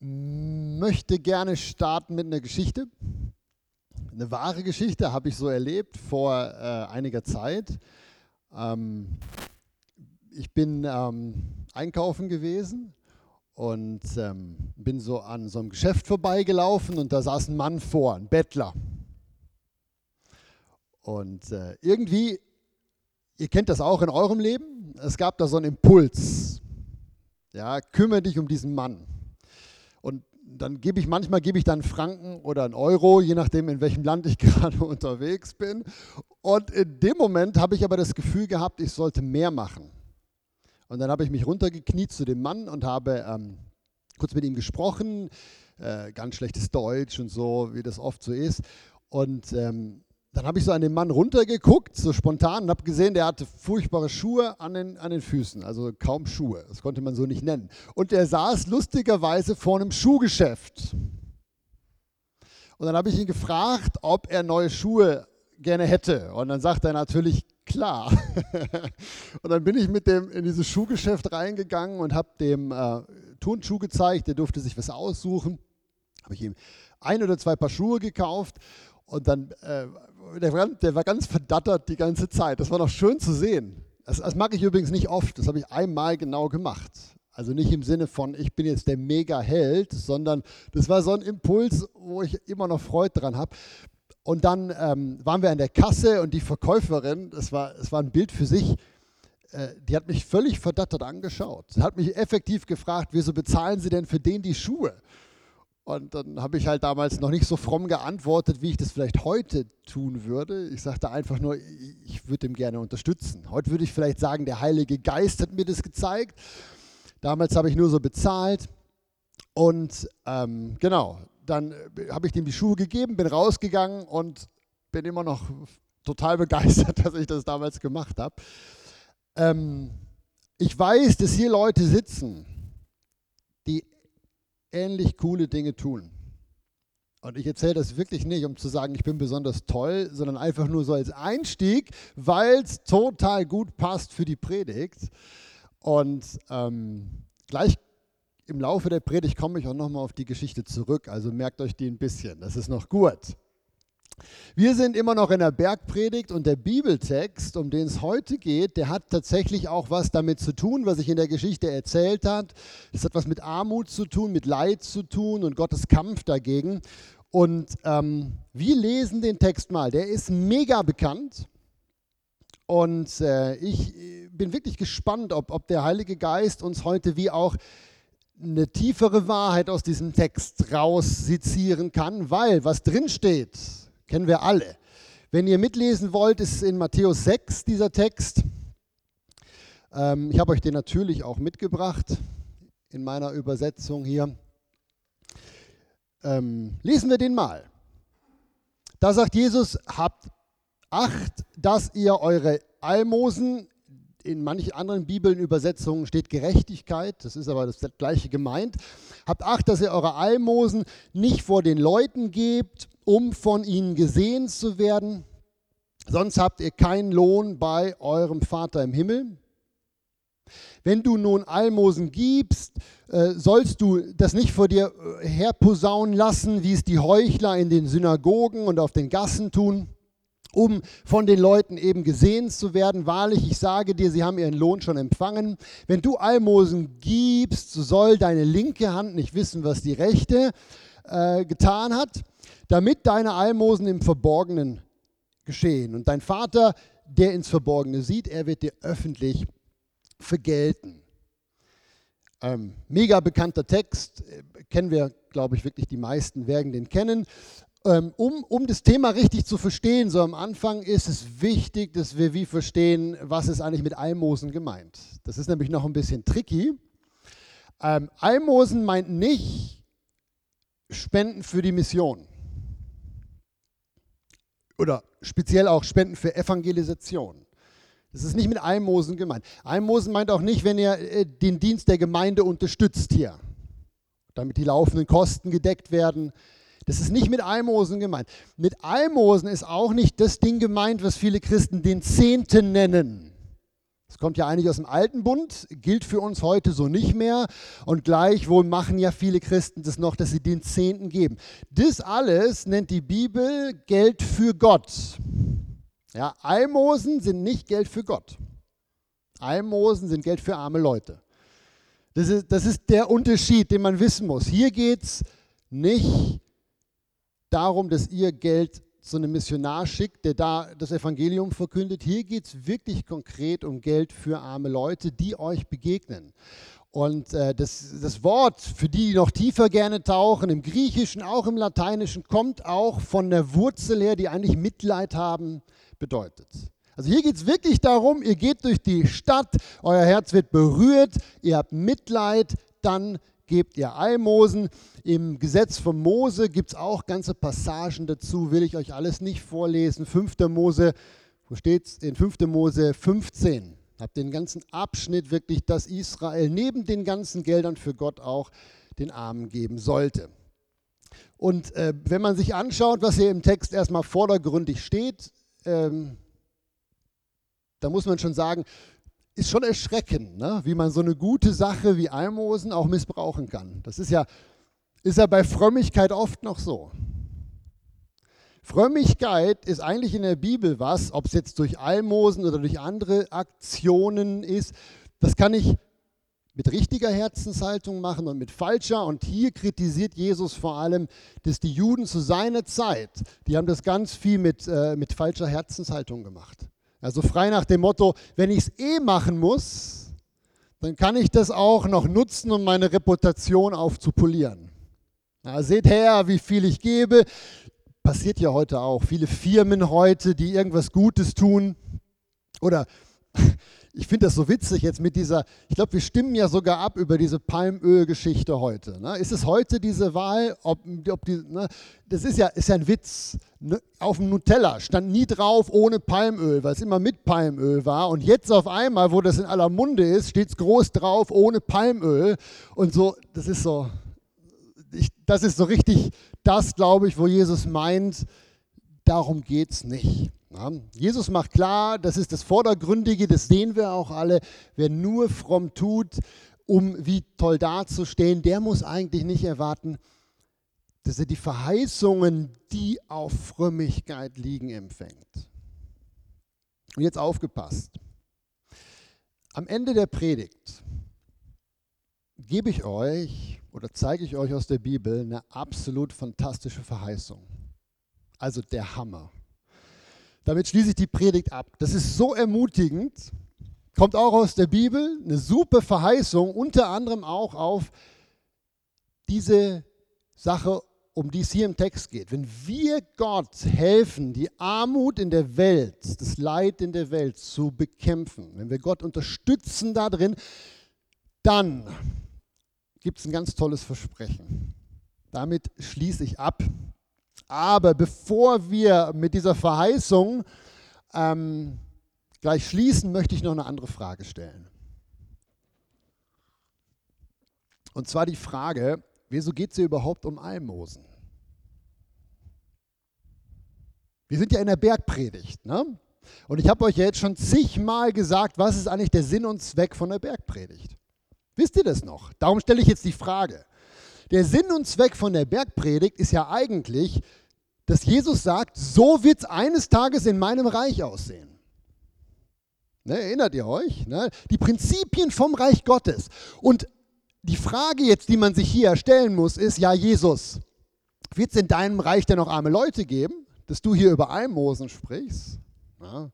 möchte gerne starten mit einer Geschichte. Eine wahre Geschichte habe ich so erlebt vor äh, einiger Zeit. Ähm, ich bin ähm, einkaufen gewesen und ähm, bin so an so einem Geschäft vorbeigelaufen und da saß ein Mann vor, ein Bettler. Und äh, irgendwie, ihr kennt das auch in eurem Leben, es gab da so einen Impuls. Ja, kümmere dich um diesen Mann. Dann gebe ich manchmal gebe ich dann Franken oder einen Euro, je nachdem in welchem Land ich gerade unterwegs bin. Und in dem Moment habe ich aber das Gefühl gehabt, ich sollte mehr machen. Und dann habe ich mich runtergekniet zu dem Mann und habe ähm, kurz mit ihm gesprochen, äh, ganz schlechtes Deutsch und so, wie das oft so ist. Und ähm, dann habe ich so an den Mann runtergeguckt, so spontan, und habe gesehen, der hatte furchtbare Schuhe an den, an den Füßen, also kaum Schuhe. Das konnte man so nicht nennen. Und er saß lustigerweise vor einem Schuhgeschäft. Und dann habe ich ihn gefragt, ob er neue Schuhe gerne hätte. Und dann sagt er natürlich, klar. und dann bin ich mit dem in dieses Schuhgeschäft reingegangen und habe dem äh, Turnschuh gezeigt. Der durfte sich was aussuchen. Habe ich ihm ein oder zwei Paar Schuhe gekauft. Und dann, äh, der, war, der, war, ganz verdattert die ganze Zeit. Das war noch schön zu sehen. Das, das mache ich übrigens nicht oft. Das habe ich einmal genau gemacht. Also nicht im Sinne von, ich bin jetzt der Mega-Held, sondern das war so ein Impuls, wo ich immer noch Freude dran habe. Und dann ähm, waren wir an der Kasse und die Verkäuferin, das war, das war ein Bild für sich, äh, die hat mich völlig verdattert angeschaut. Sie hat mich effektiv gefragt, wieso bezahlen Sie denn für den die Schuhe? Und dann habe ich halt damals noch nicht so fromm geantwortet, wie ich das vielleicht heute tun würde. Ich sagte einfach nur, ich würde ihm gerne unterstützen. Heute würde ich vielleicht sagen, der Heilige Geist hat mir das gezeigt. Damals habe ich nur so bezahlt. Und ähm, genau, dann äh, habe ich ihm die Schuhe gegeben, bin rausgegangen und bin immer noch total begeistert, dass ich das damals gemacht habe. Ähm, ich weiß, dass hier Leute sitzen, ähnlich coole Dinge tun. Und ich erzähle das wirklich nicht, um zu sagen, ich bin besonders toll, sondern einfach nur so als Einstieg, weil es total gut passt für die Predigt. Und ähm, gleich im Laufe der Predigt komme ich auch nochmal auf die Geschichte zurück, also merkt euch die ein bisschen, das ist noch gut. Wir sind immer noch in der Bergpredigt und der Bibeltext, um den es heute geht, der hat tatsächlich auch was damit zu tun, was ich in der Geschichte erzählt habe. Es hat was mit Armut zu tun, mit Leid zu tun und Gottes Kampf dagegen. Und ähm, wir lesen den Text mal. Der ist mega bekannt. Und äh, ich bin wirklich gespannt, ob, ob der Heilige Geist uns heute wie auch eine tiefere Wahrheit aus diesem Text raussezieren kann, weil was drin steht, kennen wir alle. Wenn ihr mitlesen wollt, ist in Matthäus 6 dieser Text. Ähm, ich habe euch den natürlich auch mitgebracht in meiner Übersetzung hier. Ähm, lesen wir den mal. Da sagt Jesus, habt Acht, dass ihr eure Almosen in manchen anderen Bibeln, Übersetzungen steht Gerechtigkeit, das ist aber das gleiche gemeint. Habt Acht, dass ihr eure Almosen nicht vor den Leuten gebt, um von ihnen gesehen zu werden, sonst habt ihr keinen Lohn bei eurem Vater im Himmel. Wenn du nun Almosen gibst, äh, sollst du das nicht vor dir äh, herposaunen lassen, wie es die Heuchler in den Synagogen und auf den Gassen tun um von den Leuten eben gesehen zu werden. Wahrlich, ich sage dir, sie haben ihren Lohn schon empfangen. Wenn du Almosen gibst, so soll deine linke Hand nicht wissen, was die rechte äh, getan hat, damit deine Almosen im Verborgenen geschehen. Und dein Vater, der ins Verborgene sieht, er wird dir öffentlich vergelten. Ähm, mega bekannter Text, äh, kennen wir, glaube ich, wirklich die meisten werden den kennen. Ähm, um, um das Thema richtig zu verstehen, so am Anfang ist es wichtig, dass wir wie verstehen, was ist eigentlich mit Almosen gemeint. Das ist nämlich noch ein bisschen tricky. Ähm, Almosen meint nicht Spenden für die Mission. Oder speziell auch Spenden für Evangelisation. Das ist nicht mit Almosen gemeint. Almosen meint auch nicht, wenn ihr äh, den Dienst der Gemeinde unterstützt hier, damit die laufenden Kosten gedeckt werden das ist nicht mit Almosen gemeint. Mit Almosen ist auch nicht das Ding gemeint, was viele Christen den Zehnten nennen. Kommt ja eigentlich aus dem alten Bund, gilt für uns heute so nicht mehr. Und gleichwohl machen ja viele Christen das noch, dass sie den Zehnten geben. Das alles nennt die Bibel Geld für Gott. Ja, Almosen sind nicht Geld für Gott. Almosen sind Geld für arme Leute. Das ist, das ist der Unterschied, den man wissen muss. Hier geht es nicht darum, dass ihr Geld so einem Missionar schickt, der da das Evangelium verkündet. Hier geht es wirklich konkret um Geld für arme Leute, die euch begegnen. Und äh, das, das Wort, für die, die noch tiefer gerne tauchen, im Griechischen, auch im Lateinischen, kommt auch von der Wurzel her, die eigentlich Mitleid haben bedeutet. Also hier geht es wirklich darum, ihr geht durch die Stadt, euer Herz wird berührt, ihr habt Mitleid, dann gebt ihr Almosen. Im Gesetz von Mose gibt es auch ganze Passagen dazu, will ich euch alles nicht vorlesen. 5. Mose, wo steht es? In 5. Mose 15. Habt den ganzen Abschnitt wirklich, dass Israel neben den ganzen Geldern für Gott auch den Armen geben sollte. Und äh, wenn man sich anschaut, was hier im Text erstmal vordergründig steht, ähm, da muss man schon sagen, ist schon erschreckend, ne? wie man so eine gute Sache wie Almosen auch missbrauchen kann. Das ist ja, ist ja bei Frömmigkeit oft noch so. Frömmigkeit ist eigentlich in der Bibel was, ob es jetzt durch Almosen oder durch andere Aktionen ist, das kann ich mit richtiger Herzenshaltung machen und mit falscher. Und hier kritisiert Jesus vor allem, dass die Juden zu seiner Zeit, die haben das ganz viel mit, äh, mit falscher Herzenshaltung gemacht. Also frei nach dem Motto, wenn ich es eh machen muss, dann kann ich das auch noch nutzen, um meine Reputation aufzupolieren. Ja, seht her, wie viel ich gebe. Passiert ja heute auch. Viele Firmen heute, die irgendwas Gutes tun. Oder ich finde das so witzig jetzt mit dieser, ich glaube, wir stimmen ja sogar ab über diese Palmöl-Geschichte heute. Ne? Ist es heute diese Wahl, ob, ob die, ne? das ist ja, ist ja ein Witz. Ne? Auf dem Nutella stand nie drauf ohne Palmöl, weil es immer mit Palmöl war. Und jetzt auf einmal, wo das in aller Munde ist, steht es groß drauf ohne Palmöl. Und so, das ist so, ich, das ist so richtig das, glaube ich, wo Jesus meint, darum geht es nicht. Ja, Jesus macht klar, das ist das Vordergründige, das sehen wir auch alle. Wer nur fromm tut, um wie toll dazustehen, der muss eigentlich nicht erwarten, dass er die Verheißungen, die auf Frömmigkeit liegen, empfängt. Und jetzt aufgepasst. Am Ende der Predigt gebe ich euch oder zeige ich euch aus der Bibel eine absolut fantastische Verheißung. Also der Hammer. Damit schließe ich die Predigt ab. Das ist so ermutigend, kommt auch aus der Bibel, eine super Verheißung, unter anderem auch auf diese Sache, um die es hier im Text geht. Wenn wir Gott helfen, die Armut in der Welt, das Leid in der Welt zu bekämpfen, wenn wir Gott unterstützen da drin, dann gibt es ein ganz tolles Versprechen. Damit schließe ich ab. Aber bevor wir mit dieser Verheißung ähm, gleich schließen, möchte ich noch eine andere Frage stellen. Und zwar die Frage, wieso geht es hier überhaupt um Almosen? Wir sind ja in der Bergpredigt. Ne? Und ich habe euch ja jetzt schon zigmal gesagt, was ist eigentlich der Sinn und Zweck von der Bergpredigt? Wisst ihr das noch? Darum stelle ich jetzt die Frage. Der Sinn und Zweck von der Bergpredigt ist ja eigentlich, dass Jesus sagt, so wird es eines Tages in meinem Reich aussehen. Ne, erinnert ihr euch? Ne? Die Prinzipien vom Reich Gottes. Und die Frage jetzt, die man sich hier stellen muss, ist, ja Jesus, wird es in deinem Reich denn noch arme Leute geben, dass du hier über Almosen sprichst? Ja.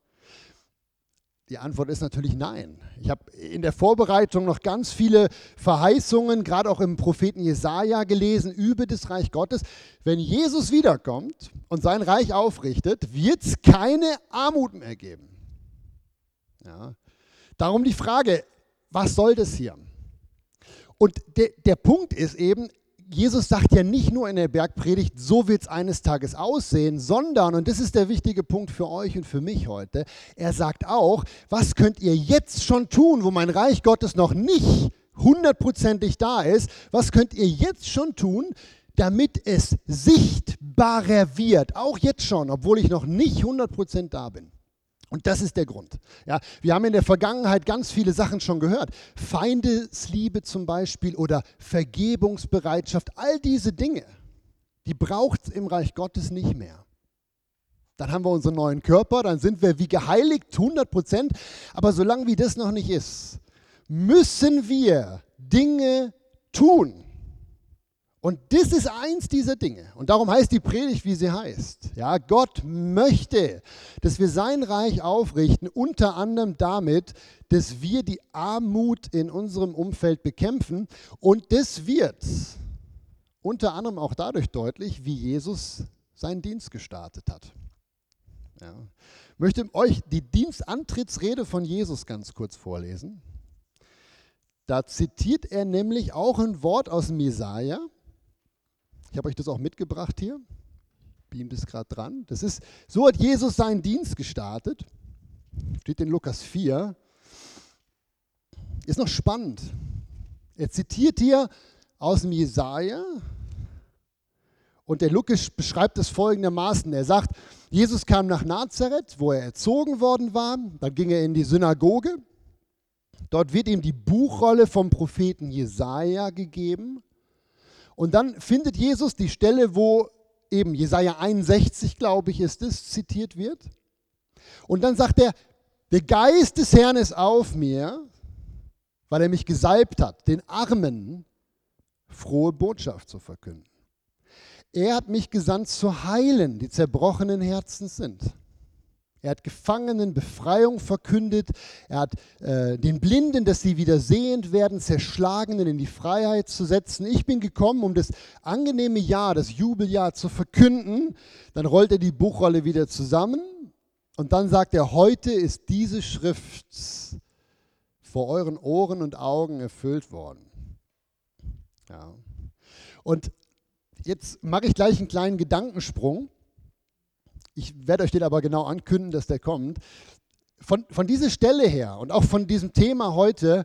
Die Antwort ist natürlich nein. Ich habe in der Vorbereitung noch ganz viele Verheißungen, gerade auch im Propheten Jesaja gelesen über das Reich Gottes. Wenn Jesus wiederkommt und sein Reich aufrichtet, wird es keine Armut mehr geben. Ja. Darum die Frage, was soll das hier? Und de, der Punkt ist eben, Jesus sagt ja nicht nur in der Bergpredigt, so wird es eines Tages aussehen, sondern, und das ist der wichtige Punkt für euch und für mich heute, er sagt auch, was könnt ihr jetzt schon tun, wo mein Reich Gottes noch nicht hundertprozentig da ist, was könnt ihr jetzt schon tun, damit es sichtbarer wird, auch jetzt schon, obwohl ich noch nicht hundertprozentig da bin. Und das ist der Grund. Ja, wir haben in der Vergangenheit ganz viele Sachen schon gehört. Feindesliebe zum Beispiel oder Vergebungsbereitschaft, all diese Dinge, die braucht es im Reich Gottes nicht mehr. Dann haben wir unseren neuen Körper, dann sind wir wie geheiligt, 100 Prozent. Aber solange wie das noch nicht ist, müssen wir Dinge tun. Und das ist eins dieser Dinge. Und darum heißt die Predigt, wie sie heißt. Ja, Gott möchte, dass wir sein Reich aufrichten, unter anderem damit, dass wir die Armut in unserem Umfeld bekämpfen. Und das wird unter anderem auch dadurch deutlich, wie Jesus seinen Dienst gestartet hat. Ja. Ich möchte euch die Dienstantrittsrede von Jesus ganz kurz vorlesen. Da zitiert er nämlich auch ein Wort aus dem Jesaja. Ich habe euch das auch mitgebracht hier. Beamt es gerade dran. Das ist, so hat Jesus seinen Dienst gestartet. Steht in Lukas 4. Ist noch spannend. Er zitiert hier aus dem Jesaja. Und der Lukas beschreibt es folgendermaßen. Er sagt, Jesus kam nach Nazareth, wo er erzogen worden war. Dann ging er in die Synagoge. Dort wird ihm die Buchrolle vom Propheten Jesaja gegeben. Und dann findet Jesus die Stelle, wo eben Jesaja 61, glaube ich, ist es, zitiert wird. Und dann sagt er: Der Geist des Herrn ist auf mir, weil er mich gesalbt hat, den Armen frohe Botschaft zu verkünden. Er hat mich gesandt zu heilen, die zerbrochenen Herzen sind er hat Gefangenen Befreiung verkündet. Er hat äh, den Blinden, dass sie wieder sehend werden, Zerschlagenen in die Freiheit zu setzen. Ich bin gekommen, um das angenehme Jahr, das Jubeljahr zu verkünden. Dann rollt er die Buchrolle wieder zusammen und dann sagt er, heute ist diese Schrift vor euren Ohren und Augen erfüllt worden. Ja. Und jetzt mache ich gleich einen kleinen Gedankensprung. Ich werde euch den aber genau ankündigen, dass der kommt. Von, von dieser Stelle her und auch von diesem Thema heute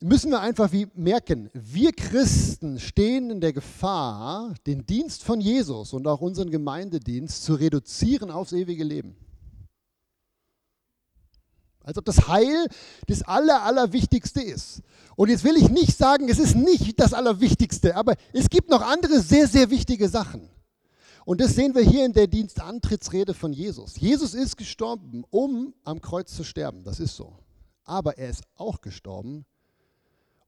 müssen wir einfach wie merken, wir Christen stehen in der Gefahr, den Dienst von Jesus und auch unseren Gemeindedienst zu reduzieren aufs ewige Leben. Als ob das Heil das Aller, Allerwichtigste ist. Und jetzt will ich nicht sagen, es ist nicht das Allerwichtigste, aber es gibt noch andere sehr, sehr wichtige Sachen. Und das sehen wir hier in der Dienstantrittsrede von Jesus. Jesus ist gestorben, um am Kreuz zu sterben. Das ist so. Aber er ist auch gestorben,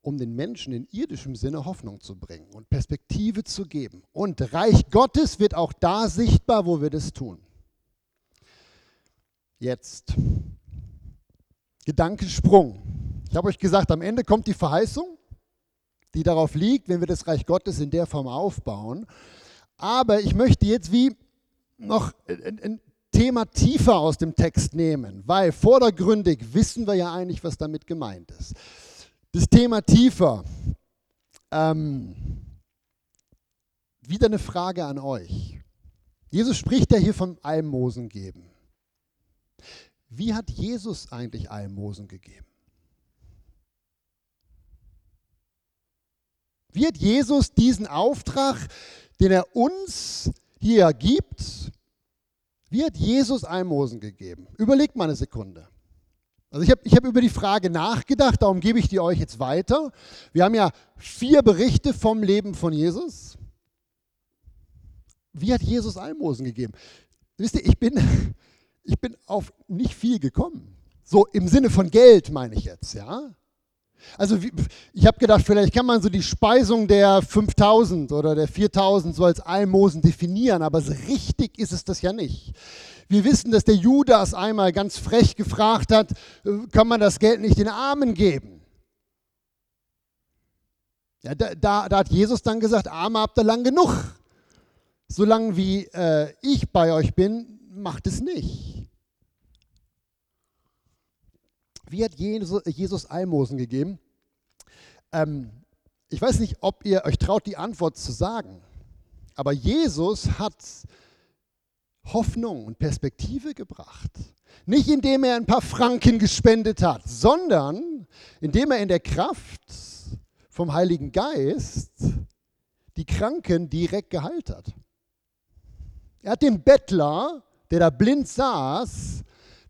um den Menschen in irdischem Sinne Hoffnung zu bringen und Perspektive zu geben. Und Reich Gottes wird auch da sichtbar, wo wir das tun. Jetzt. Gedankensprung. Ich habe euch gesagt, am Ende kommt die Verheißung, die darauf liegt, wenn wir das Reich Gottes in der Form aufbauen. Aber ich möchte jetzt wie noch ein Thema tiefer aus dem Text nehmen, weil vordergründig wissen wir ja eigentlich, was damit gemeint ist. Das Thema tiefer. Ähm, wieder eine Frage an euch. Jesus spricht ja hier vom Almosen geben. Wie hat Jesus eigentlich Almosen gegeben? Wie hat Jesus diesen Auftrag den er uns hier gibt, wird Jesus Almosen gegeben. Überlegt mal eine Sekunde. Also ich habe ich hab über die Frage nachgedacht, darum gebe ich die euch jetzt weiter. Wir haben ja vier Berichte vom Leben von Jesus. Wie hat Jesus Almosen gegeben? Wisst ihr, ich bin, ich bin auf nicht viel gekommen. So im Sinne von Geld meine ich jetzt, ja. Also ich habe gedacht, vielleicht kann man so die Speisung der 5000 oder der 4000 so als Almosen definieren, aber so richtig ist es das ja nicht. Wir wissen, dass der Judas einmal ganz frech gefragt hat, äh, kann man das Geld nicht den Armen geben? Ja, da, da, hat Jesus dann gesagt, Arme habt ihr lang genug. Solange wie äh, ich bei euch bin, macht es nicht. Wie hat Jesus Almosen gegeben? Ähm, ich weiß nicht, ob ihr euch traut, die Antwort zu sagen, aber Jesus hat Hoffnung und Perspektive gebracht. Nicht indem er ein paar Franken gespendet hat, sondern indem er in der Kraft vom Heiligen Geist die Kranken direkt geheilt hat. Er hat dem Bettler, der da blind saß,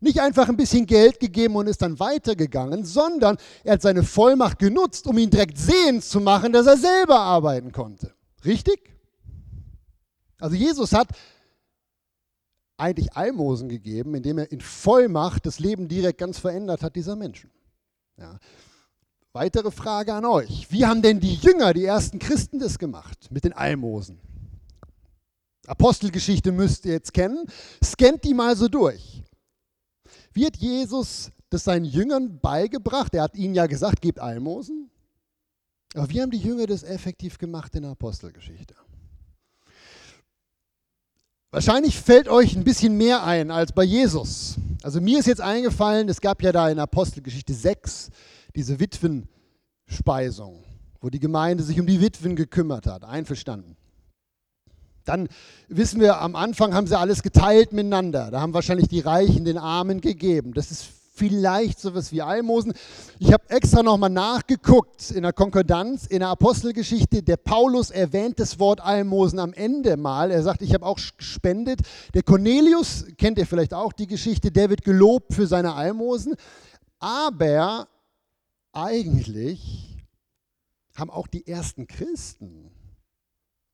Nicht einfach ein bisschen Geld gegeben und ist dann weitergegangen, sondern er hat seine Vollmacht genutzt, um ihn direkt sehend zu machen, dass er selber arbeiten konnte. Richtig? Also Jesus hat eigentlich Almosen gegeben, indem er in Vollmacht das Leben direkt ganz verändert hat dieser Menschen. Ja. Weitere Frage an euch. Wie haben denn die Jünger, die ersten Christen das gemacht mit den Almosen? Apostelgeschichte müsst ihr jetzt kennen. Scannt die mal so durch. Hat Jesus das seinen Jüngern beigebracht? Er hat ihnen ja gesagt, gebt Almosen. Aber wie haben die Jünger das effektiv gemacht in der Apostelgeschichte? Wahrscheinlich fällt euch ein bisschen mehr ein als bei Jesus. Also mir ist jetzt eingefallen, es gab ja da in Apostelgeschichte 6 diese Witwenspeisung, wo die Gemeinde sich um die Witwen gekümmert hat. Einverstanden. Dann wissen wir, am Anfang haben sie alles geteilt miteinander. Da haben wahrscheinlich die Reichen den Armen gegeben. Das ist vielleicht sowas wie Almosen. Ich habe extra nochmal nachgeguckt in der Konkordanz, in der Apostelgeschichte. Der Paulus erwähnt das Wort Almosen am Ende mal. Er sagt, ich habe auch gespendet. Der Cornelius, kennt ihr vielleicht auch die Geschichte, der wird gelobt für seine Almosen. Aber eigentlich haben auch die ersten Christen,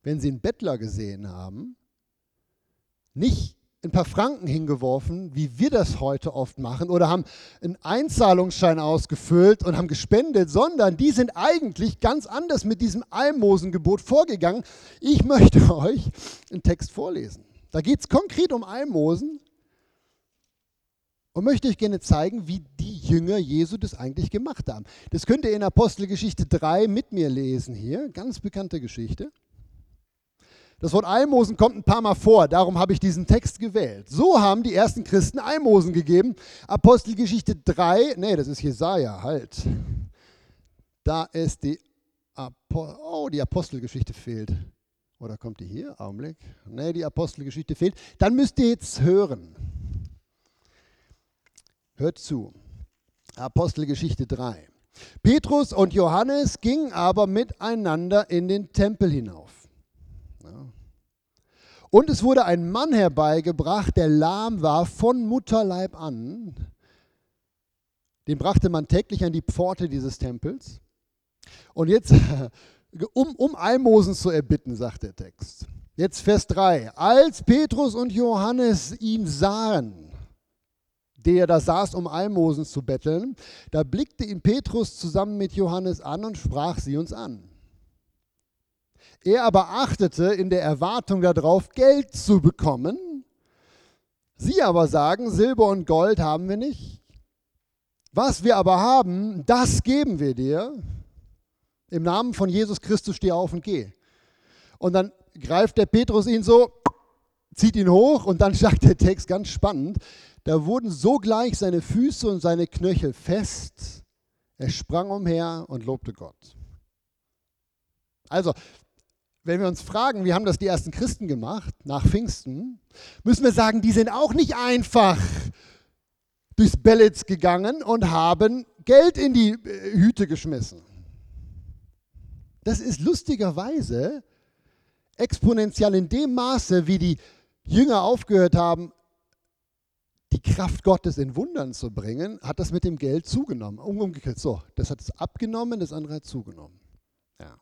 wenn sie einen Bettler gesehen haben, nicht ein paar Franken hingeworfen, wie wir das heute oft machen, oder haben einen Einzahlungsschein ausgefüllt und haben gespendet, sondern die sind eigentlich ganz anders mit diesem Almosengebot vorgegangen. Ich möchte euch einen Text vorlesen. Da geht es konkret um Almosen und möchte euch gerne zeigen, wie die Jünger Jesu das eigentlich gemacht haben. Das könnt ihr in Apostelgeschichte 3 mit mir lesen hier, ganz bekannte Geschichte. Das Wort Almosen kommt ein paar Mal vor, darum habe ich diesen Text gewählt. So haben die ersten Christen Almosen gegeben. Apostelgeschichte 3, nee, das ist Jesaja, halt. Da ist die, Apo oh, die Apostelgeschichte fehlt. Oder kommt die hier? Augenblick. Nee, die Apostelgeschichte fehlt. Dann müsst ihr jetzt hören. Hört zu. Apostelgeschichte 3. Petrus und Johannes gingen aber miteinander in den Tempel hinauf. Und es wurde ein Mann herbeigebracht, der lahm war von Mutterleib an. Den brachte man täglich an die Pforte dieses Tempels. Und jetzt, um, um Almosen zu erbitten, sagt der Text. Jetzt Vers 3. Als Petrus und Johannes ihn sahen, der da saß, um Almosen zu betteln, da blickte ihn Petrus zusammen mit Johannes an und sprach sie uns an. Er aber achtete in der Erwartung darauf, Geld zu bekommen. Sie aber sagen, Silber und Gold haben wir nicht. Was wir aber haben, das geben wir dir. Im Namen von Jesus Christus steh auf und geh. Und dann greift der Petrus ihn so, zieht ihn hoch und dann sagt der Text ganz spannend, da wurden sogleich seine Füße und seine Knöchel fest. Er sprang umher und lobte Gott. Also, wenn wir uns fragen, wie haben das die ersten Christen gemacht nach Pfingsten, müssen wir sagen, die sind auch nicht einfach durchs Bellitz gegangen und haben Geld in die äh, Hüte geschmissen. Das ist lustigerweise exponentiell in dem Maße, wie die Jünger aufgehört haben, die Kraft Gottes in Wundern zu bringen, hat das mit dem Geld zugenommen. Umgekehrt so, das hat es abgenommen, das andere hat zugenommen. Ja.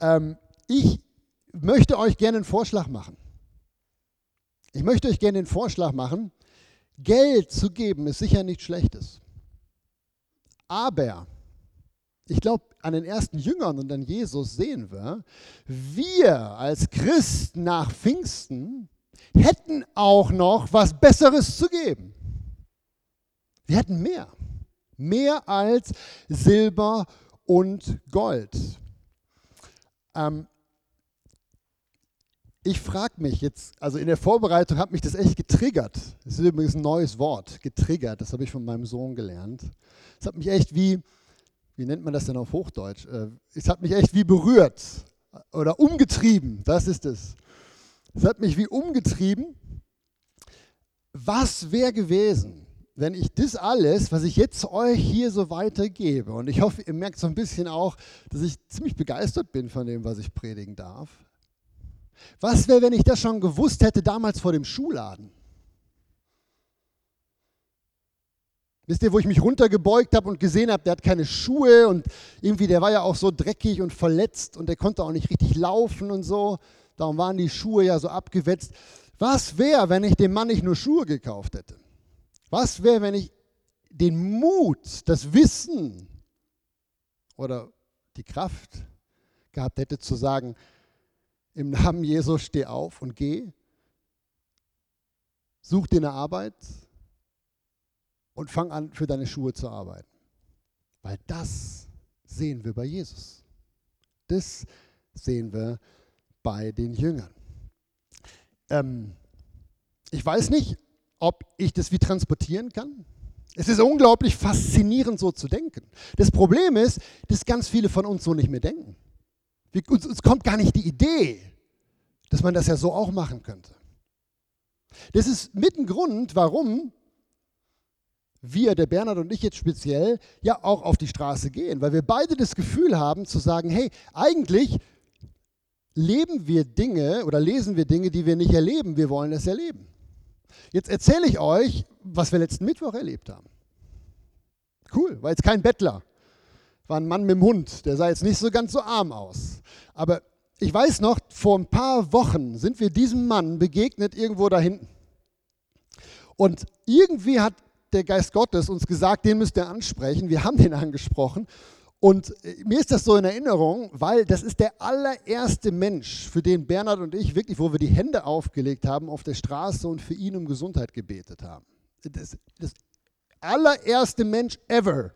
Ähm, ich möchte euch gerne einen Vorschlag machen. Ich möchte euch gerne den Vorschlag machen, Geld zu geben ist sicher nichts Schlechtes. Aber ich glaube, an den ersten Jüngern und an Jesus sehen wir, wir als Christen nach Pfingsten hätten auch noch was Besseres zu geben. Wir hätten mehr. Mehr als Silber und Gold. Ähm, ich frage mich jetzt, also in der Vorbereitung hat mich das echt getriggert. Das ist übrigens ein neues Wort, getriggert, das habe ich von meinem Sohn gelernt. Es hat mich echt wie, wie nennt man das denn auf Hochdeutsch? Äh, es hat mich echt wie berührt oder umgetrieben, das ist es. Es hat mich wie umgetrieben. Was wäre gewesen, wenn ich das alles, was ich jetzt euch hier so weitergebe, und ich hoffe, ihr merkt so ein bisschen auch, dass ich ziemlich begeistert bin von dem, was ich predigen darf, was wäre, wenn ich das schon gewusst hätte damals vor dem Schuhladen? Wisst ihr, wo ich mich runtergebeugt habe und gesehen habe, der hat keine Schuhe und irgendwie, der war ja auch so dreckig und verletzt und der konnte auch nicht richtig laufen und so. Darum waren die Schuhe ja so abgewetzt. Was wäre, wenn ich dem Mann nicht nur Schuhe gekauft hätte? Was wäre, wenn ich den Mut, das Wissen oder die Kraft gehabt hätte zu sagen, im Namen Jesus steh auf und geh, such dir eine Arbeit und fang an, für deine Schuhe zu arbeiten. Weil das sehen wir bei Jesus. Das sehen wir bei den Jüngern. Ähm, ich weiß nicht, ob ich das wie transportieren kann. Es ist unglaublich faszinierend, so zu denken. Das Problem ist, dass ganz viele von uns so nicht mehr denken. Wir, uns, uns kommt gar nicht die Idee, dass man das ja so auch machen könnte. Das ist mit ein Grund, warum wir, der Bernhard und ich jetzt speziell, ja auch auf die Straße gehen, weil wir beide das Gefühl haben zu sagen, hey, eigentlich leben wir Dinge oder lesen wir Dinge, die wir nicht erleben, wir wollen es erleben. Jetzt erzähle ich euch, was wir letzten Mittwoch erlebt haben. Cool, war jetzt kein Bettler. War ein Mann mit dem Hund, der sah jetzt nicht so ganz so arm aus. Aber ich weiß noch, vor ein paar Wochen sind wir diesem Mann begegnet irgendwo da hinten. Und irgendwie hat der Geist Gottes uns gesagt, den müsst ihr ansprechen. Wir haben den angesprochen. Und äh, mir ist das so in Erinnerung, weil das ist der allererste Mensch, für den Bernhard und ich wirklich, wo wir die Hände aufgelegt haben auf der Straße und für ihn um Gesundheit gebetet haben. Das, das allererste Mensch ever,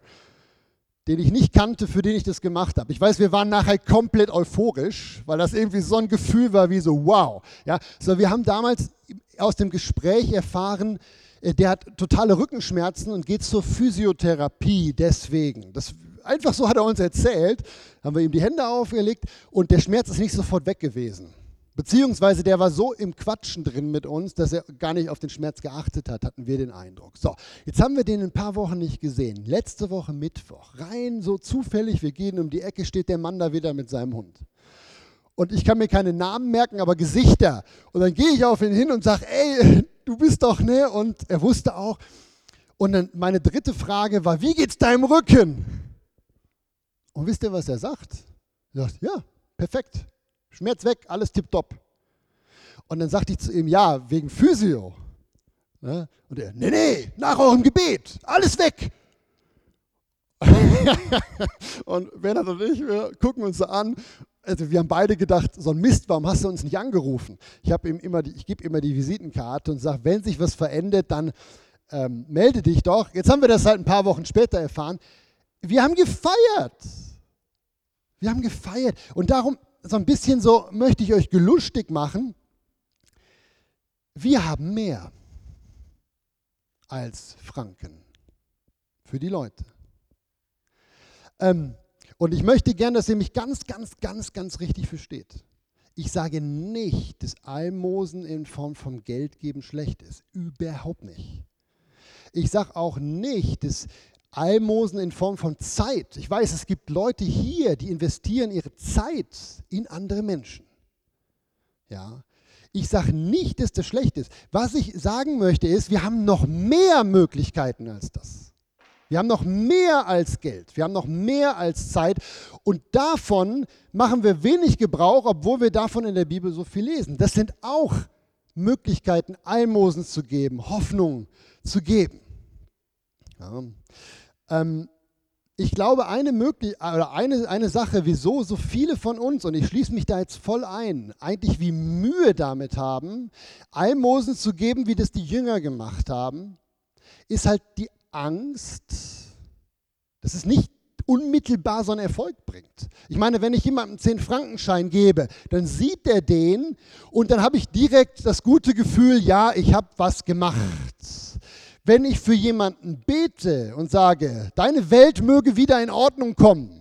den ich nicht kannte, für den ich das gemacht habe. Ich weiß, wir waren nachher komplett euphorisch, weil das irgendwie so ein Gefühl war wie so, wow. Ja, so wir haben damals aus dem Gespräch erfahren, äh, der hat totale Rückenschmerzen und geht zur Physiotherapie deswegen. Das einfach so hat er uns erzählt, haben wir ihm die Hände aufgelegt und der Schmerz ist nicht sofort weg gewesen. Beziehungsweise der war so im Quatschen drin mit uns, dass er gar nicht auf den Schmerz geachtet hat, hatten wir den Eindruck. So, jetzt haben wir den ein paar Wochen nicht gesehen. Letzte Woche Mittwoch, rein so zufällig, wir gehen um die Ecke, steht der Mann da wieder mit seinem Hund. Und ich kann mir keine Namen merken, aber Gesichter. Und dann gehe ich auf ihn hin und sage, ey, du bist doch, ne? Und er wusste auch. Und dann meine dritte Frage war, wie geht's deinem Rücken? Und wisst ihr, was er sagt? Er sagt, ja, perfekt. Schmerz weg, alles tipptopp. Und dann sagte ich zu ihm, ja, wegen Physio. Ne? Und er, nee, nee, nach eurem Gebet, alles weg. und Bernhard und ich, wir gucken uns so an. Also wir haben beide gedacht, so ein Mist, warum hast du uns nicht angerufen? Ich, ihm immer die, ich gebe immer die Visitenkarte und sage, wenn sich was verändert, dann ähm, melde dich doch. Jetzt haben wir das halt ein paar Wochen später erfahren. Wir haben gefeiert. Wir haben gefeiert. Und darum, so ein bisschen so möchte ich euch gelustig machen. Wir haben mehr als Franken für die Leute. Ähm, und ich möchte gern, dass ihr mich ganz, ganz, ganz, ganz richtig versteht. Ich sage nicht, dass Almosen in Form von Geldgeben schlecht ist. Überhaupt nicht. Ich sage auch nicht, dass Almosen in Form von Zeit. Ich weiß, es gibt Leute hier, die investieren ihre Zeit in andere Menschen. Ja. Ich sage nicht, dass das schlecht ist. Was ich sagen möchte ist, wir haben noch mehr Möglichkeiten als das. Wir haben noch mehr als Geld. Wir haben noch mehr als Zeit. Und davon machen wir wenig Gebrauch, obwohl wir davon in der Bibel so viel lesen. Das sind auch Möglichkeiten, Almosen zu geben, Hoffnung zu geben. Ja. Ähm, ich glaube, eine, möglich oder eine, eine Sache, wieso so viele von uns, und ich schließe mich da jetzt voll ein, eigentlich wie Mühe damit haben, Almosen zu geben, wie das die Jünger gemacht haben, ist halt die Angst, dass es nicht unmittelbar so einen Erfolg bringt. Ich meine, wenn ich jemandem einen 10-Frankenschein gebe, dann sieht er den und dann habe ich direkt das gute Gefühl, ja, ich habe was gemacht. Wenn ich für jemanden bete und sage, deine Welt möge wieder in Ordnung kommen,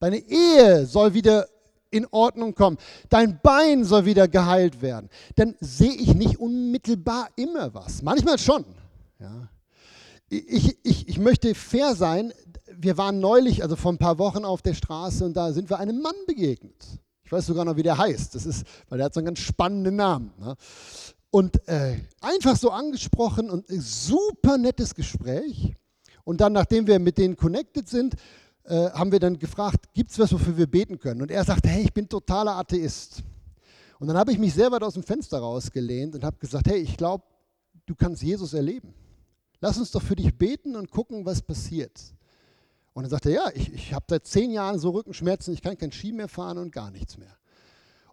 deine Ehe soll wieder in Ordnung kommen, dein Bein soll wieder geheilt werden, dann sehe ich nicht unmittelbar immer was. Manchmal schon. Ja. Ich, ich, ich möchte fair sein. Wir waren neulich, also vor ein paar Wochen auf der Straße und da sind wir einem Mann begegnet. Ich weiß sogar noch, wie der heißt. Das ist, weil der hat so einen ganz spannenden Namen. Ne? Und äh, einfach so angesprochen und super nettes Gespräch. Und dann, nachdem wir mit denen connected sind, äh, haben wir dann gefragt, gibt es was, wofür wir beten können? Und er sagte, hey, ich bin totaler Atheist. Und dann habe ich mich sehr weit aus dem Fenster rausgelehnt und habe gesagt, hey, ich glaube, du kannst Jesus erleben. Lass uns doch für dich beten und gucken, was passiert. Und dann sagte er, ja, ich, ich habe seit zehn Jahren so Rückenschmerzen, ich kann kein Ski mehr fahren und gar nichts mehr.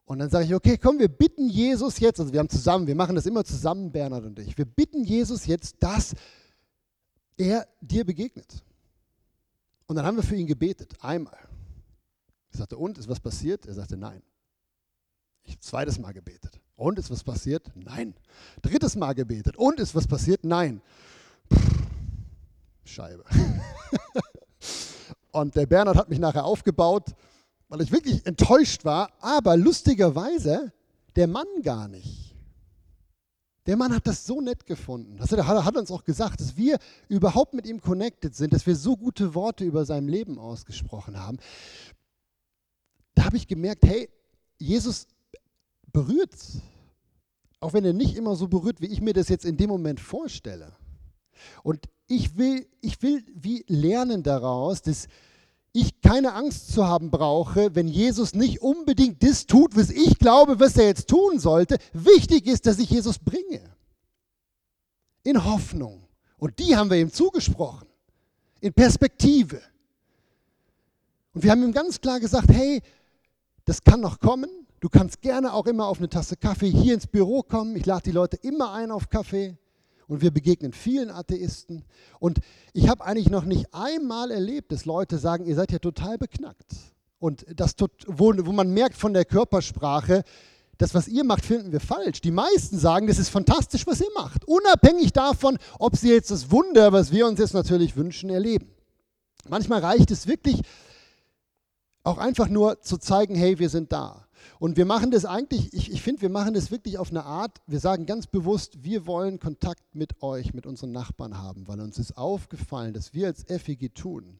Und dann sage ich, okay, komm, wir bitten Jesus jetzt, also wir haben zusammen, wir machen das immer zusammen, Bernhard und ich, wir bitten Jesus jetzt, dass er dir begegnet. Und dann haben wir für ihn gebetet, einmal. Ich sagte, und, ist was passiert? Er sagte, nein. Ich zweites Mal gebetet. Und, ist was passiert? Nein. Drittes Mal gebetet. Und, ist was passiert? Nein. Pff, Scheibe. und der Bernhard hat mich nachher aufgebaut, weil ich wirklich enttäuscht war, aber lustigerweise der Mann gar nicht. Der Mann hat das so nett gefunden. Das hat, uns auch gesagt, dass wir überhaupt mit ihm connected sind, dass wir so gute Worte über sein Leben ausgesprochen haben. Da habe ich gemerkt, hey, Jesus berührt, auch wenn er nicht immer so berührt, wie ich mir das jetzt in dem Moment vorstelle. Und ich will, ich will wie lernen daraus, dass ich keine Angst zu haben brauche, wenn Jesus nicht unbedingt das tut, was ich glaube, was er jetzt tun sollte. Wichtig ist, dass ich Jesus bringe. In Hoffnung. Und die haben wir ihm zugesprochen. In Perspektive. Und wir haben ihm ganz klar gesagt, hey, das kann noch kommen. Du kannst gerne auch immer auf eine Tasse Kaffee hier ins Büro kommen. Ich lade die Leute immer ein auf Kaffee und wir begegnen vielen Atheisten. Und ich habe eigentlich noch nicht einmal erlebt, dass Leute sagen, ihr seid ja total beknackt. Und das, wo, wo man merkt von der Körpersprache, das, was ihr macht, finden wir falsch. Die meisten sagen, das ist fantastisch, was ihr macht. Unabhängig davon, ob sie jetzt das Wunder, was wir uns jetzt natürlich wünschen, erleben. Manchmal reicht es wirklich, auch einfach nur zu zeigen, hey, wir sind da. Und wir machen das eigentlich, ich, ich finde, wir machen das wirklich auf eine Art, wir sagen ganz bewusst, wir wollen Kontakt mit euch, mit unseren Nachbarn haben, weil uns ist aufgefallen, dass wir als FEG tun,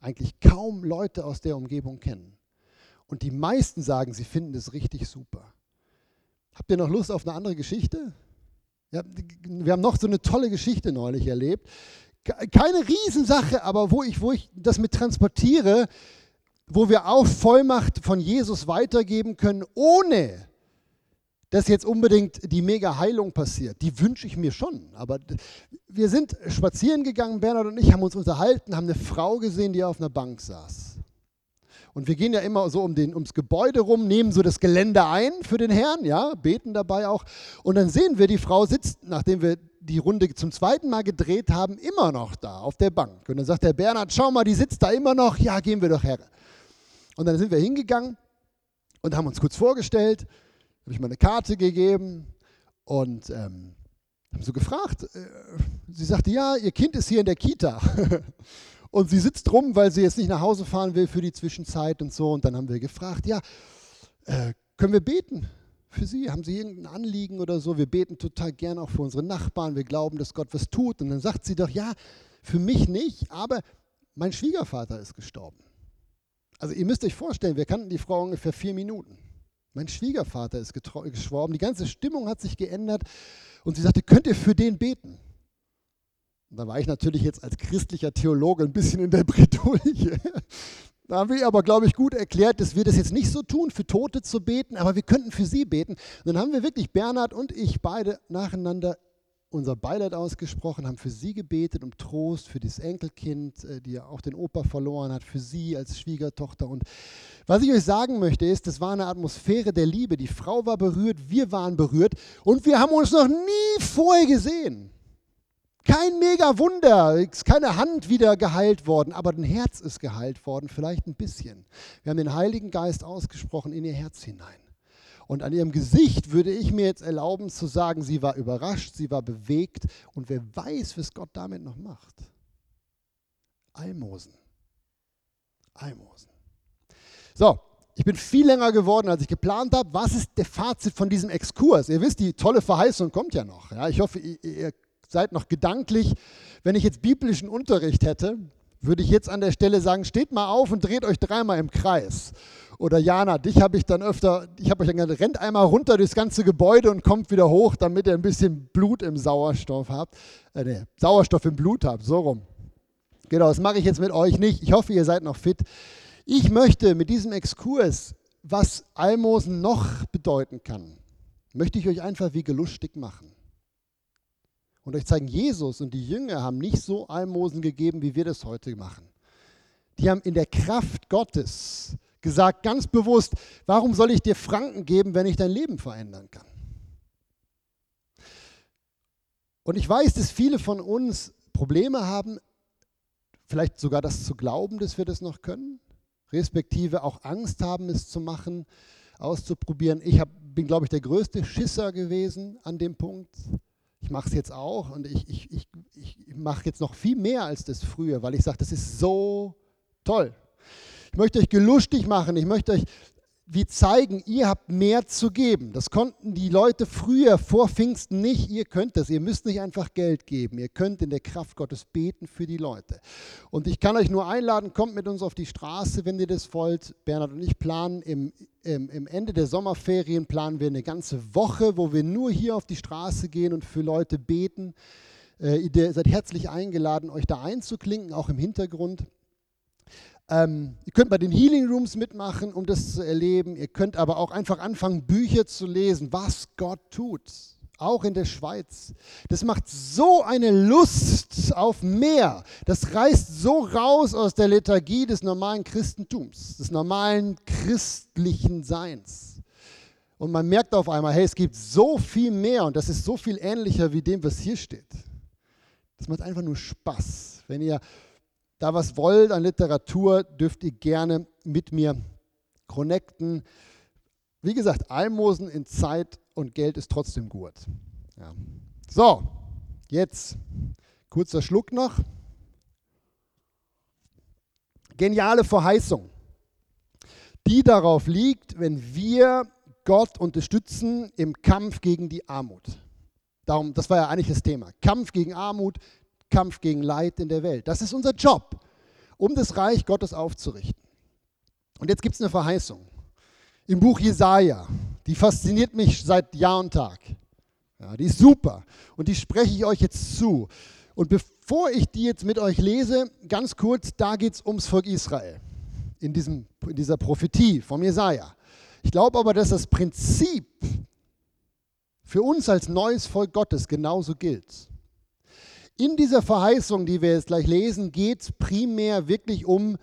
eigentlich kaum Leute aus der Umgebung kennen. Und die meisten sagen, sie finden das richtig super. Habt ihr noch Lust auf eine andere Geschichte? Ja, wir haben noch so eine tolle Geschichte neulich erlebt. Keine Riesensache, aber wo ich, wo ich das mit transportiere, wo wir auch Vollmacht von Jesus weitergeben können, ohne dass jetzt unbedingt die Mega-Heilung passiert. Die wünsche ich mir schon. Aber wir sind spazieren gegangen, Bernhard und ich, haben uns unterhalten, haben eine Frau gesehen, die auf einer Bank saß. Und wir gehen ja immer so um den, ums Gebäude rum, nehmen so das Gelände ein für den Herrn, ja, beten dabei auch. Und dann sehen wir, die Frau sitzt, nachdem wir die Runde zum zweiten Mal gedreht haben, immer noch da auf der Bank. Und dann sagt der Bernhard, schau mal, die sitzt da immer noch, ja, gehen wir doch her. Und dann sind wir hingegangen und haben uns kurz vorgestellt, habe ich mal eine Karte gegeben und ähm, haben so gefragt. Äh, sie sagte, ja, ihr Kind ist hier in der Kita. und sie sitzt rum, weil sie jetzt nicht nach Hause fahren will für die Zwischenzeit und so. Und dann haben wir gefragt, ja, äh, können wir beten für Sie? Haben Sie irgendein Anliegen oder so? Wir beten total gern auch für unsere Nachbarn. Wir glauben, dass Gott was tut. Und dann sagt sie doch, ja, für mich nicht, aber mein Schwiegervater ist gestorben. Also ihr müsst euch vorstellen, wir kannten die Frau ungefähr vier Minuten. Mein Schwiegervater ist geschworben, die ganze Stimmung hat sich geändert und sie sagte, könnt ihr für den beten? Und da war ich natürlich jetzt als christlicher Theologe ein bisschen in der Bredouille. Da haben wir aber, glaube ich, gut erklärt, dass wir das jetzt nicht so tun, für Tote zu beten, aber wir könnten für sie beten. Und dann haben wir wirklich Bernhard und ich beide nacheinander unser Beileid ausgesprochen, haben für sie gebetet, um Trost für das Enkelkind, äh, die ja auch den Opa verloren hat, für sie als Schwiegertochter. Und was ich euch sagen möchte, ist, das war eine Atmosphäre der Liebe. Die Frau war berührt, wir waren berührt und wir haben uns noch nie vorher gesehen. Kein mega Wunder, ist keine Hand wieder geheilt worden, aber ein Herz ist geheilt worden, vielleicht ein bisschen. Wir haben den Heiligen Geist ausgesprochen in ihr Herz hinein. Und an ihrem Gesicht würde ich mir jetzt erlauben zu sagen, sie war überrascht, sie war bewegt und wer weiß, was Gott damit noch macht. Almosen. Almosen. So, ich bin viel länger geworden, als ich geplant habe. Was ist der Fazit von diesem Exkurs? Ihr wisst, die tolle Verheißung kommt ja noch. Ja, ich hoffe, ihr seid noch gedanklich. Wenn ich jetzt biblischen Unterricht hätte, würde ich jetzt an der Stelle sagen, steht mal auf und dreht euch dreimal im Kreis. Oder Jana, dich habe ich dann öfter, ich habe euch dann gesagt, rennt einmal runter durchs ganze Gebäude und kommt wieder hoch, damit ihr ein bisschen Blut im Sauerstoff habt. Äh, nee, Sauerstoff im Blut habt, so rum. Genau, das mache ich jetzt mit euch nicht. Ich hoffe, ihr seid noch fit. Ich möchte mit diesem Exkurs, was Almosen noch bedeuten kann, möchte ich euch einfach wie gelustig machen. Und euch zeigen, Jesus und die Jünger haben nicht so Almosen gegeben, wie wir das heute machen. Die haben in der Kraft Gottes gesagt, ganz bewusst, warum soll ich dir Franken geben, wenn ich dein Leben verändern kann? Und ich weiß, dass viele von uns Probleme haben, vielleicht sogar das zu glauben, dass wir das noch können, respektive auch Angst haben, es zu machen, auszuprobieren. Ich hab, bin, glaube ich, der größte Schisser gewesen an dem Punkt. Ich mache es jetzt auch und ich, ich, ich, ich mache jetzt noch viel mehr als das früher, weil ich sage, das ist so toll. Ich möchte euch gelustig machen, ich möchte euch wie zeigen, ihr habt mehr zu geben. Das konnten die Leute früher vor Pfingsten nicht. Ihr könnt das. Ihr müsst nicht einfach Geld geben. Ihr könnt in der Kraft Gottes beten für die Leute. Und ich kann euch nur einladen, kommt mit uns auf die Straße, wenn ihr das wollt. Bernhard und ich planen im, im, im Ende der Sommerferien planen wir eine ganze Woche, wo wir nur hier auf die Straße gehen und für Leute beten. Äh, ihr seid herzlich eingeladen, euch da einzuklinken, auch im Hintergrund. Ähm, ihr könnt bei den Healing Rooms mitmachen, um das zu erleben. Ihr könnt aber auch einfach anfangen, Bücher zu lesen, was Gott tut. Auch in der Schweiz. Das macht so eine Lust auf mehr. Das reißt so raus aus der Lethargie des normalen Christentums, des normalen christlichen Seins. Und man merkt auf einmal, hey, es gibt so viel mehr und das ist so viel ähnlicher wie dem, was hier steht. Das macht einfach nur Spaß. Wenn ihr da was wollt an Literatur, dürft ihr gerne mit mir connecten. Wie gesagt, Almosen in Zeit und Geld ist trotzdem gut. Ja. So, jetzt kurzer Schluck noch. Geniale Verheißung, die darauf liegt, wenn wir Gott unterstützen im Kampf gegen die Armut. Darum, das war ja eigentlich das Thema. Kampf gegen Armut, Kampf gegen Leid in der Welt. Das ist unser Job, um das Reich Gottes aufzurichten. Und jetzt gibt es eine Verheißung im Buch Jesaja. Die fasziniert mich seit Jahr und Tag. Ja, die ist super und die spreche ich euch jetzt zu. Und bevor ich die jetzt mit euch lese, ganz kurz, da geht es ums Volk Israel in, diesem, in dieser Prophetie vom Jesaja. Ich glaube aber, dass das Prinzip für uns als neues Volk Gottes genauso gilt. In dieser Verheißung, die wir jetzt gleich lesen, geht es primär wirklich um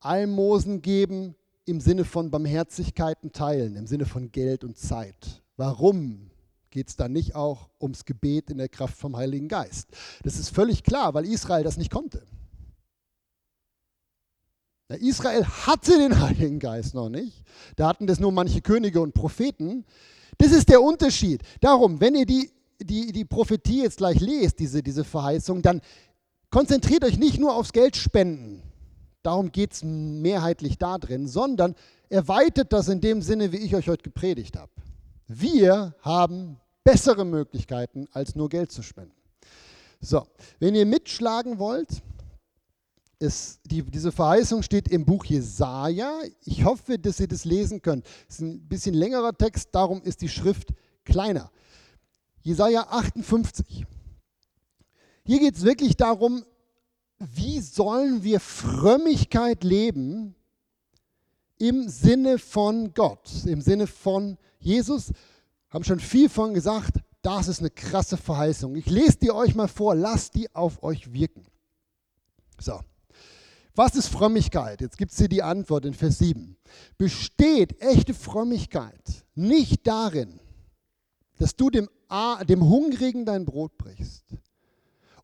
Almosen geben im Sinne von Barmherzigkeiten teilen, im Sinne von Geld und Zeit. Warum geht es dann nicht auch ums Gebet in der Kraft vom Heiligen Geist? Das ist völlig klar, weil Israel das nicht konnte. Israel hatte den Heiligen Geist noch nicht. Da hatten das nur manche Könige und Propheten. Das ist der Unterschied. Darum, wenn ihr die die, die Prophetie jetzt gleich lest, diese, diese Verheißung, dann konzentriert euch nicht nur aufs Geld spenden. Darum geht es mehrheitlich da drin, sondern erweitert das in dem Sinne, wie ich euch heute gepredigt habe. Wir haben bessere Möglichkeiten, als nur Geld zu spenden. So, wenn ihr mitschlagen wollt, ist die, diese Verheißung steht im Buch Jesaja. Ich hoffe, dass ihr das lesen könnt. Es ist ein bisschen längerer Text, darum ist die Schrift kleiner. Jesaja 58. Hier geht es wirklich darum, wie sollen wir Frömmigkeit leben im Sinne von Gott, im Sinne von Jesus. Haben schon viel von gesagt, das ist eine krasse Verheißung. Ich lese die euch mal vor, lasst die auf euch wirken. So. Was ist Frömmigkeit? Jetzt gibt es hier die Antwort in Vers 7. Besteht echte Frömmigkeit nicht darin, dass du dem, dem Hungrigen dein Brot brichst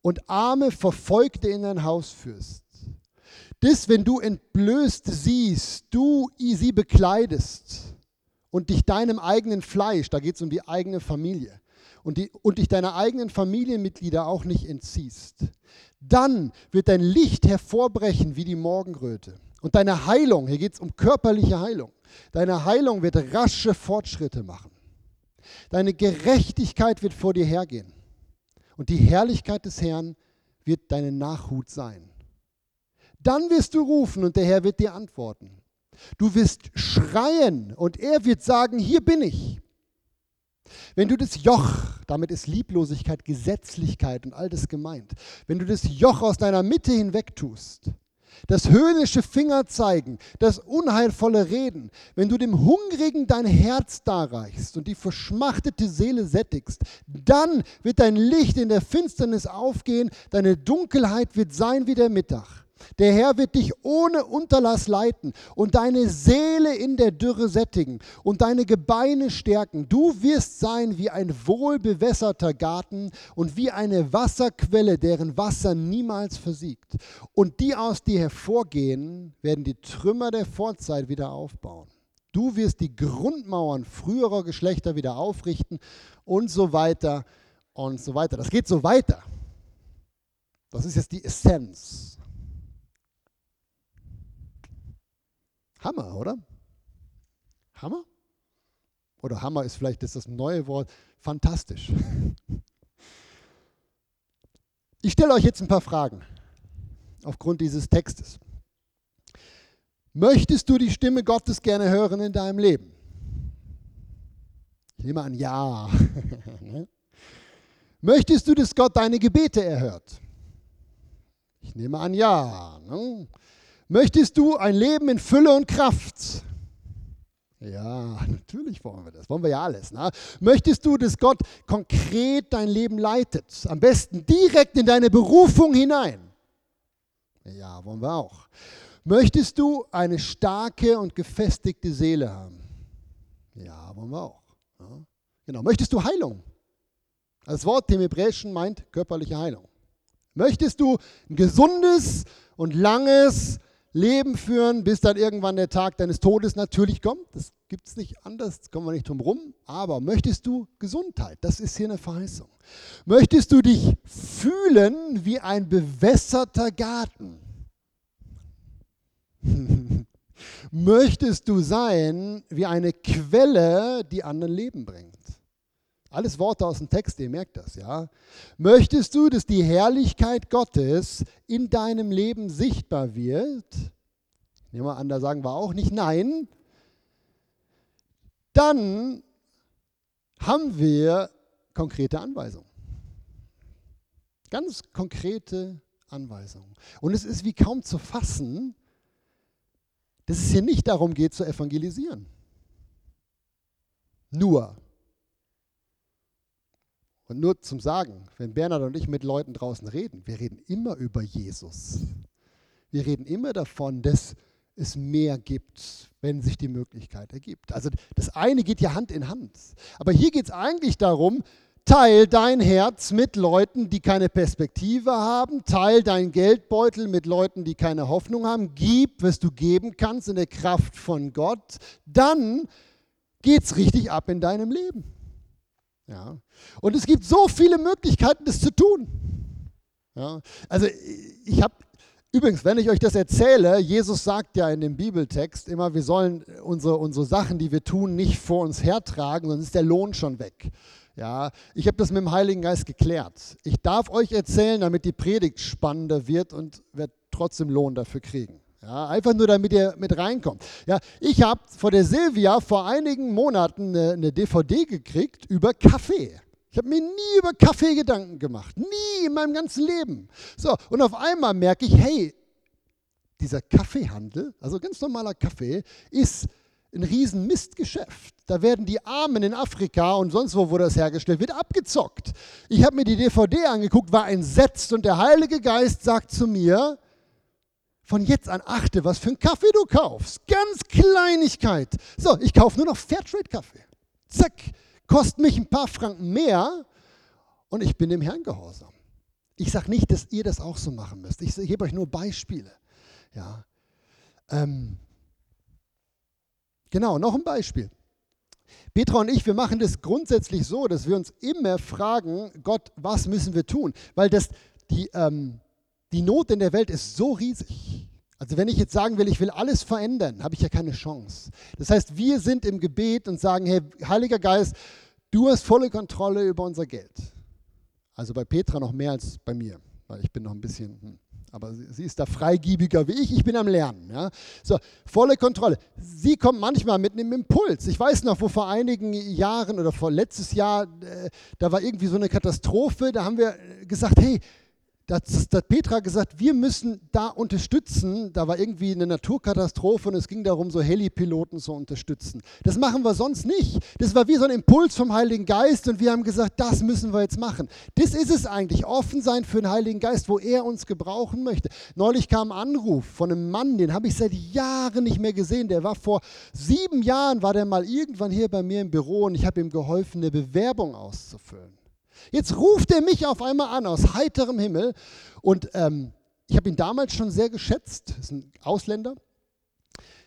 und arme Verfolgte in dein Haus führst. Das, wenn du entblößt siehst, du sie bekleidest und dich deinem eigenen Fleisch, da geht es um die eigene Familie, und, die, und dich deiner eigenen Familienmitglieder auch nicht entziehst, dann wird dein Licht hervorbrechen wie die Morgenröte. Und deine Heilung, hier geht es um körperliche Heilung, deine Heilung wird rasche Fortschritte machen. Deine Gerechtigkeit wird vor dir hergehen. Und die Herrlichkeit des Herrn wird deine Nachhut sein. Dann wirst du rufen und der Herr wird dir antworten. Du wirst schreien und er wird sagen, hier bin ich. Wenn du das Joch, damit ist Lieblosigkeit, Gesetzlichkeit und all das gemeint, wenn du das Joch aus deiner Mitte hinweg tust, das höhnische Fingerzeigen, das unheilvolle Reden, wenn du dem Hungrigen dein Herz darreichst und die verschmachtete Seele sättigst, dann wird dein Licht in der Finsternis aufgehen, deine Dunkelheit wird sein wie der Mittag. Der Herr wird dich ohne Unterlass leiten und deine Seele in der Dürre sättigen und deine Gebeine stärken. Du wirst sein wie ein wohlbewässerter Garten und wie eine Wasserquelle, deren Wasser niemals versiegt. Und die aus dir hervorgehen, werden die Trümmer der Vorzeit wieder aufbauen. Du wirst die Grundmauern früherer Geschlechter wieder aufrichten und so weiter und so weiter. Das geht so weiter. Das ist jetzt die Essenz Hammer, oder? Hammer? Oder Hammer ist vielleicht das, neue Wort. Fantastisch. Ich stelle euch jetzt ein paar Fragen aufgrund dieses Textes. Möchtest du die Stimme Gottes gerne hören in deinem Leben? Ich nehme an, ja. Ne? Möchtest du, dass Gott deine Gebete erhört? Ich nehme an, ja. Ne? Möchtest du ein Leben in Fülle und Kraft? Ja, natürlich wollen wir das. Wollen wir ja alles. Ne? Möchtest du, dass Gott konkret dein Leben leitet? Am besten direkt in deine Berufung hinein? Ja, wollen wir auch. Möchtest du eine starke und gefestigte Seele haben? Ja, wollen wir auch. Ja. Genau. Möchtest du Heilung? Das Wort im Hebräischen meint körperliche Heilung. Möchtest du ein gesundes und langes Leben führen, bis dann irgendwann der Tag deines Todes natürlich kommt. Das gibt es nicht anders, kommen wir nicht drum rum. Aber möchtest du Gesundheit? Das ist hier eine Verheißung. Möchtest du dich fühlen wie ein bewässerter Garten? möchtest du sein wie eine Quelle, die anderen Leben bringt? Alles Worte aus dem Text, ihr merkt das, ja. Möchtest du, dass die Herrlichkeit Gottes in deinem Leben sichtbar wird? Nehmen wir an, da sagen wir auch nicht nein. Dann haben wir konkrete Anweisungen. Ganz konkrete Anweisungen. Und es ist wie kaum zu fassen, dass es hier nicht darum geht, zu evangelisieren. Nur. Und nur zum Sagen, wenn Bernhard und ich mit Leuten draußen reden, wir reden immer über Jesus. Wir reden immer davon, dass es mehr gibt, wenn sich die Möglichkeit ergibt. Also das eine geht ja Hand in Hand. Aber hier geht es eigentlich darum, teil dein Herz mit Leuten, die keine Perspektive haben, teil dein Geldbeutel mit Leuten, die keine Hoffnung haben, gib, was du geben kannst in der Kraft von Gott, dann geht es richtig ab in deinem Leben. Ja. Und es gibt so viele Möglichkeiten, das zu tun. Ja. Also ich habe, übrigens, wenn ich euch das erzähle, Jesus sagt ja in dem Bibeltext immer, wir sollen unsere, unsere Sachen, die wir tun, nicht vor uns hertragen, sonst ist der Lohn schon weg. Ja, ich habe das mit dem Heiligen Geist geklärt. Ich darf euch erzählen, damit die Predigt spannender wird und werde trotzdem Lohn dafür kriegen. Ja, einfach nur, damit ihr mit reinkommt. Ja, ich habe vor der Silvia vor einigen Monaten eine, eine DVD gekriegt über Kaffee. Ich habe mir nie über Kaffee Gedanken gemacht. Nie in meinem ganzen Leben. So, und auf einmal merke ich, hey, dieser Kaffeehandel, also ganz normaler Kaffee, ist ein riesen Mistgeschäft. Da werden die Armen in Afrika und sonst wo, wo das hergestellt wird, abgezockt. Ich habe mir die DVD angeguckt, war entsetzt und der Heilige Geist sagt zu mir, von jetzt an achte, was für einen Kaffee du kaufst. Ganz Kleinigkeit. So, ich kaufe nur noch Fairtrade-Kaffee. Zack, kostet mich ein paar Franken mehr und ich bin dem Herrn gehorsam. Ich sage nicht, dass ihr das auch so machen müsst. Ich gebe euch nur Beispiele. Ja. Ähm, genau, noch ein Beispiel. Petra und ich, wir machen das grundsätzlich so, dass wir uns immer fragen, Gott, was müssen wir tun? Weil das, die, ähm, die Not in der Welt ist so riesig. Also wenn ich jetzt sagen will, ich will alles verändern, habe ich ja keine Chance. Das heißt, wir sind im Gebet und sagen, hey, Heiliger Geist, du hast volle Kontrolle über unser Geld. Also bei Petra noch mehr als bei mir, weil ich bin noch ein bisschen, hm, Aber sie, ist da freigiebiger wie ich, ich bin am Lernen. Ja. So, volle Kontrolle. Sie kommt manchmal mit einem Impuls. Ich weiß noch, wo vor einigen Jahren oder vor letztes Jahr, äh, da war irgendwie so eine Katastrophe, da haben wir gesagt, hey, da hat Petra gesagt, wir müssen da unterstützen. Da war irgendwie eine Naturkatastrophe und es ging darum, so Helipiloten zu unterstützen. Das machen wir sonst nicht. Das war wie so ein Impuls vom Heiligen Geist und wir haben gesagt, das müssen wir jetzt machen. Das ist es eigentlich, offen sein für den Heiligen Geist, wo er uns gebrauchen möchte. Neulich kam ein Anruf von einem Mann, den habe ich seit Jahren nicht mehr gesehen. Der war vor sieben Jahren, war der mal irgendwann hier bei mir im Büro und ich habe ihm geholfen, eine Bewerbung auszufüllen. Jetzt ruft er mich auf einmal an aus heiterem Himmel und ähm, ich habe ihn damals schon sehr geschätzt, ist ein Ausländer,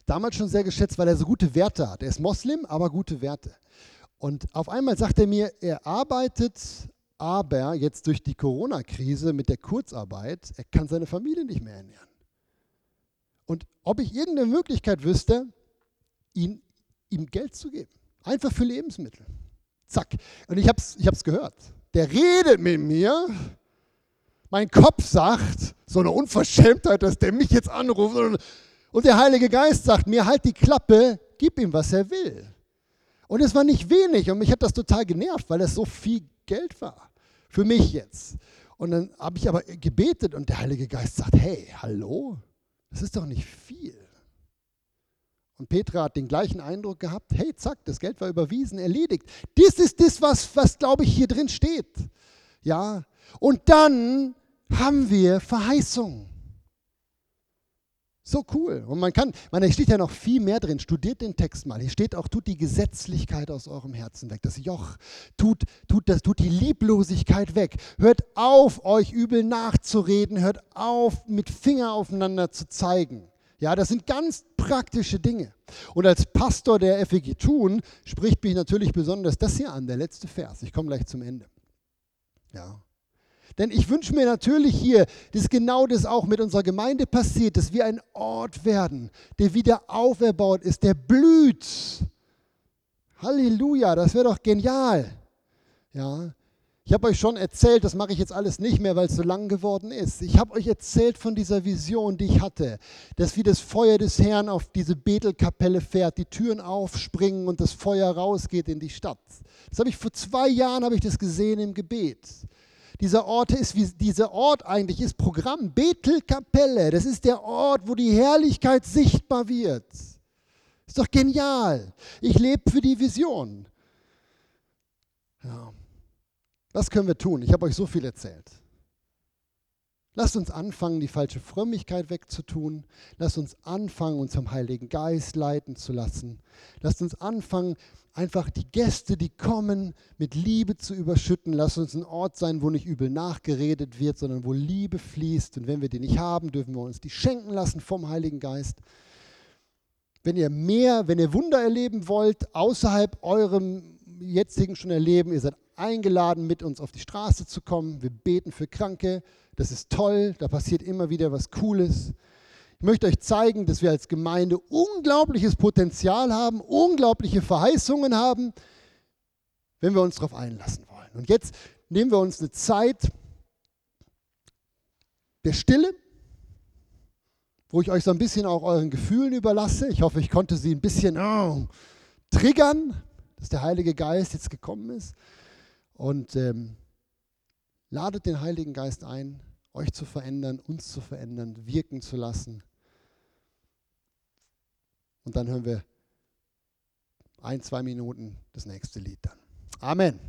damals schon sehr geschätzt, weil er so gute Werte hat. Er ist Moslem, aber gute Werte. Und auf einmal sagt er mir, er arbeitet aber jetzt durch die Corona-Krise mit der Kurzarbeit, er kann seine Familie nicht mehr ernähren. Und ob ich irgendeine Möglichkeit wüsste, ihn, ihm Geld zu geben. Einfach für Lebensmittel. Zack. Und ich habe es ich gehört der redet mit mir. Mein Kopf sagt, so eine Unverschämtheit, dass der mich jetzt anruft. Und der Heilige Geist sagt mir, halt die Klappe, gib ihm, was er will. Und es war nicht wenig und mich hat das total genervt, weil das so viel Geld war. Für mich jetzt. Und dann habe ich aber gebetet und der Heilige Geist sagt, hey, hallo, das ist doch nicht viel. Und Petra hat den gleichen Eindruck gehabt, hey, zack, das Geld war überwiesen, erledigt. Das ist das, was, was glaube ich, hier drin steht. Ja, und dann haben wir Verheißung. So cool. Und man kann, man, da steht ja noch viel mehr drin. Studiert den Text mal. Hier steht auch, tut die Gesetzlichkeit aus eurem Herzen weg. Das Joch, tut, tut, das, tut die Lieblosigkeit weg. Hört auf, euch übel nachzureden. Hört auf, mit Finger aufeinander zu zeigen. Ja, das sind ganz praktische Dinge. Und als Pastor der FEG Thun spricht mich natürlich besonders das hier an, der letzte Vers. Ich komme gleich zum Ende. Ja. Denn ich wünsche mir natürlich hier, dass genau das auch mit unserer Gemeinde passiert, dass wir ein Ort werden, der wieder auferbaut ist, der blüht. Halleluja, das wäre doch genial. Ja, ich habe euch schon erzählt, das mache ich jetzt alles nicht mehr, weil es so lang geworden ist. Ich habe euch erzählt von dieser Vision, die ich hatte, dass wie das Feuer des Herrn auf diese Bethelkapelle fährt, die Türen aufspringen und das Feuer rausgeht in die Stadt. Das habe ich vor zwei Jahren habe ich das gesehen im Gebet. Dieser Ort ist wie dieser Ort eigentlich ist Programm Bethelkapelle. Das ist der Ort, wo die Herrlichkeit sichtbar wird. Ist doch genial. Ich lebe für die Vision. Ja. Was können wir tun? Ich habe euch so viel erzählt. Lasst uns anfangen, die falsche Frömmigkeit wegzutun. Lasst uns anfangen, uns vom Heiligen Geist leiten zu lassen. Lasst uns anfangen, einfach die Gäste, die kommen, mit Liebe zu überschütten. Lasst uns ein Ort sein, wo nicht übel nachgeredet wird, sondern wo Liebe fließt. Und wenn wir die nicht haben, dürfen wir uns die schenken lassen vom Heiligen Geist. Wenn ihr mehr, wenn ihr Wunder erleben wollt, außerhalb eurem jetzigen schon erleben, ihr seid eingeladen, mit uns auf die Straße zu kommen. Wir beten für Kranke. Das ist toll. Da passiert immer wieder was Cooles. Ich möchte euch zeigen, dass wir als Gemeinde unglaubliches Potenzial haben, unglaubliche Verheißungen haben, wenn wir uns darauf einlassen wollen. Und jetzt nehmen wir uns eine Zeit der Stille, wo ich euch so ein bisschen auch euren Gefühlen überlasse. Ich hoffe, ich konnte sie ein bisschen oh, triggern, dass der Heilige Geist jetzt gekommen ist. Und ähm, ladet den Heiligen Geist ein, euch zu verändern, uns zu verändern, wirken zu lassen. Und dann hören wir ein, zwei Minuten das nächste Lied dann. Amen.